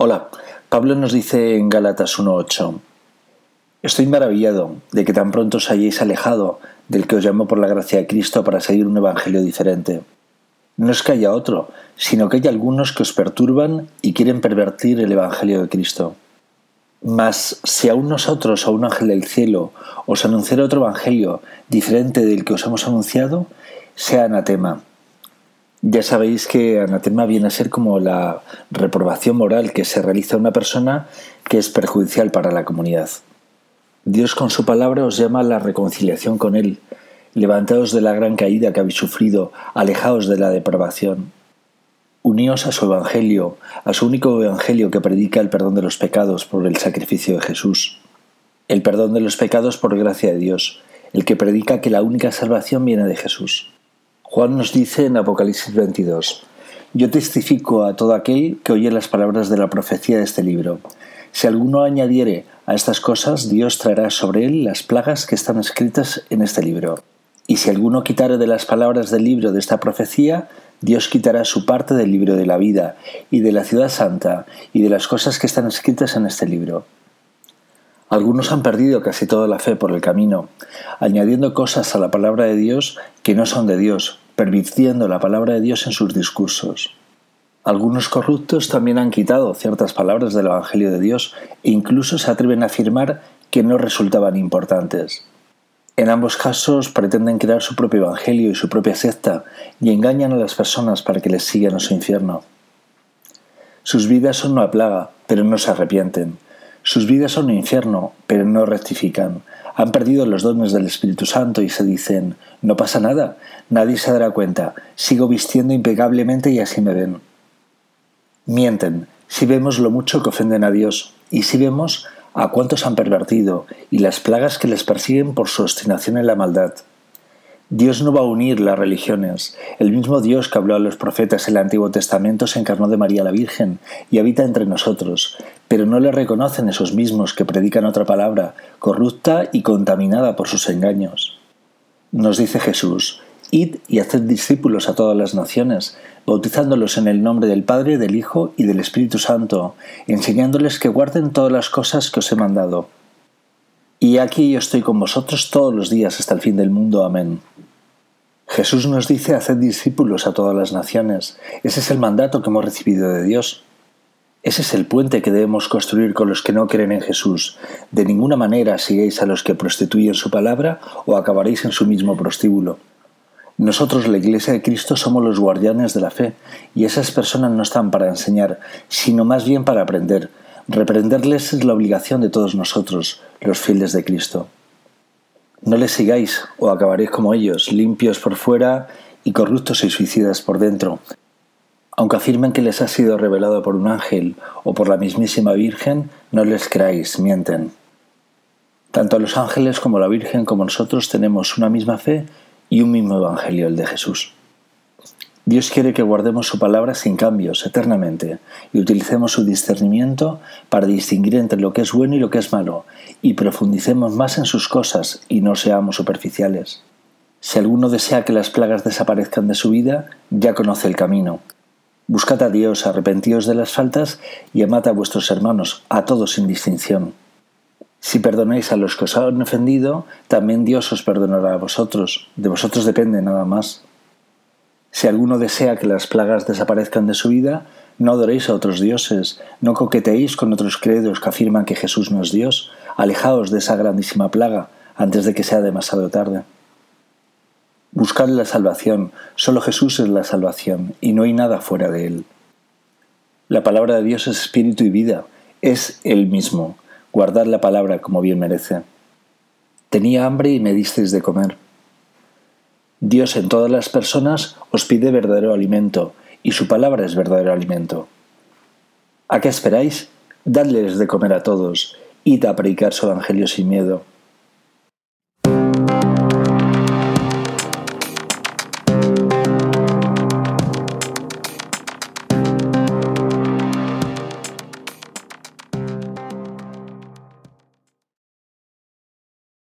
Hola, Pablo nos dice en Gálatas 1.8, Estoy maravillado de que tan pronto os hayáis alejado del que os llamó por la gracia de Cristo para seguir un evangelio diferente. No es que haya otro, sino que hay algunos que os perturban y quieren pervertir el evangelio de Cristo. Mas si aún nosotros o un ángel del cielo os anunciara otro evangelio diferente del que os hemos anunciado, sea anatema ya sabéis que anatema viene a ser como la reprobación moral que se realiza a una persona que es perjudicial para la comunidad. Dios con su palabra os llama a la reconciliación con Él. Levantaos de la gran caída que habéis sufrido, alejaos de la depravación. Uníos a su Evangelio, a su único Evangelio que predica el perdón de los pecados por el sacrificio de Jesús. El perdón de los pecados por gracia de Dios, el que predica que la única salvación viene de Jesús. Juan nos dice en Apocalipsis 22, Yo testifico a todo aquel que oye las palabras de la profecía de este libro. Si alguno añadiere a estas cosas, Dios traerá sobre él las plagas que están escritas en este libro. Y si alguno quitare de las palabras del libro de esta profecía, Dios quitará su parte del libro de la vida, y de la ciudad santa, y de las cosas que están escritas en este libro. Algunos han perdido casi toda la fe por el camino, añadiendo cosas a la palabra de Dios que no son de Dios, pervirtiendo la palabra de Dios en sus discursos. Algunos corruptos también han quitado ciertas palabras del Evangelio de Dios e incluso se atreven a afirmar que no resultaban importantes. En ambos casos pretenden crear su propio Evangelio y su propia secta y engañan a las personas para que les sigan a su infierno. Sus vidas son una plaga, pero no se arrepienten sus vidas son un infierno, pero no rectifican. Han perdido los dones del Espíritu Santo y se dicen, no pasa nada, nadie se dará cuenta, sigo vistiendo impecablemente y así me ven. Mienten, si vemos lo mucho que ofenden a Dios, y si vemos a cuántos han pervertido y las plagas que les persiguen por su obstinación en la maldad. Dios no va a unir las religiones. El mismo Dios que habló a los profetas en el Antiguo Testamento se encarnó de María la Virgen y habita entre nosotros, pero no le reconocen esos mismos que predican otra palabra, corrupta y contaminada por sus engaños. Nos dice Jesús, Id y haced discípulos a todas las naciones, bautizándolos en el nombre del Padre, del Hijo y del Espíritu Santo, enseñándoles que guarden todas las cosas que os he mandado. Y aquí yo estoy con vosotros todos los días hasta el fin del mundo. Amén. Jesús nos dice haced discípulos a todas las naciones. Ese es el mandato que hemos recibido de Dios. Ese es el puente que debemos construir con los que no creen en Jesús. De ninguna manera sigáis a los que prostituyen su palabra o acabaréis en su mismo prostíbulo. Nosotros, la Iglesia de Cristo, somos los guardianes de la fe, y esas personas no están para enseñar, sino más bien para aprender, Reprenderles es la obligación de todos nosotros, los fieles de Cristo. No les sigáis o acabaréis como ellos, limpios por fuera y corruptos y suicidas por dentro. Aunque afirmen que les ha sido revelado por un ángel o por la mismísima Virgen, no les creáis, mienten. Tanto los ángeles como la Virgen como nosotros tenemos una misma fe y un mismo Evangelio, el de Jesús. Dios quiere que guardemos su palabra sin cambios, eternamente, y utilicemos su discernimiento para distinguir entre lo que es bueno y lo que es malo, y profundicemos más en sus cosas y no seamos superficiales. Si alguno desea que las plagas desaparezcan de su vida, ya conoce el camino. Buscad a Dios, arrepentíos de las faltas y amad a vuestros hermanos, a todos sin distinción. Si perdonáis a los que os han ofendido, también Dios os perdonará a vosotros. De vosotros depende nada más. Si alguno desea que las plagas desaparezcan de su vida, no adoréis a otros dioses, no coqueteéis con otros credos que afirman que Jesús no es Dios, alejaos de esa grandísima plaga antes de que sea demasiado tarde. Buscad la salvación, solo Jesús es la salvación y no hay nada fuera de él. La palabra de Dios es espíritu y vida, es Él mismo. Guardad la palabra como bien merece. Tenía hambre y me disteis de comer. Dios en todas las personas os pide verdadero alimento, y su palabra es verdadero alimento. ¿A qué esperáis? Dadles de comer a todos, id a predicar su evangelio sin miedo.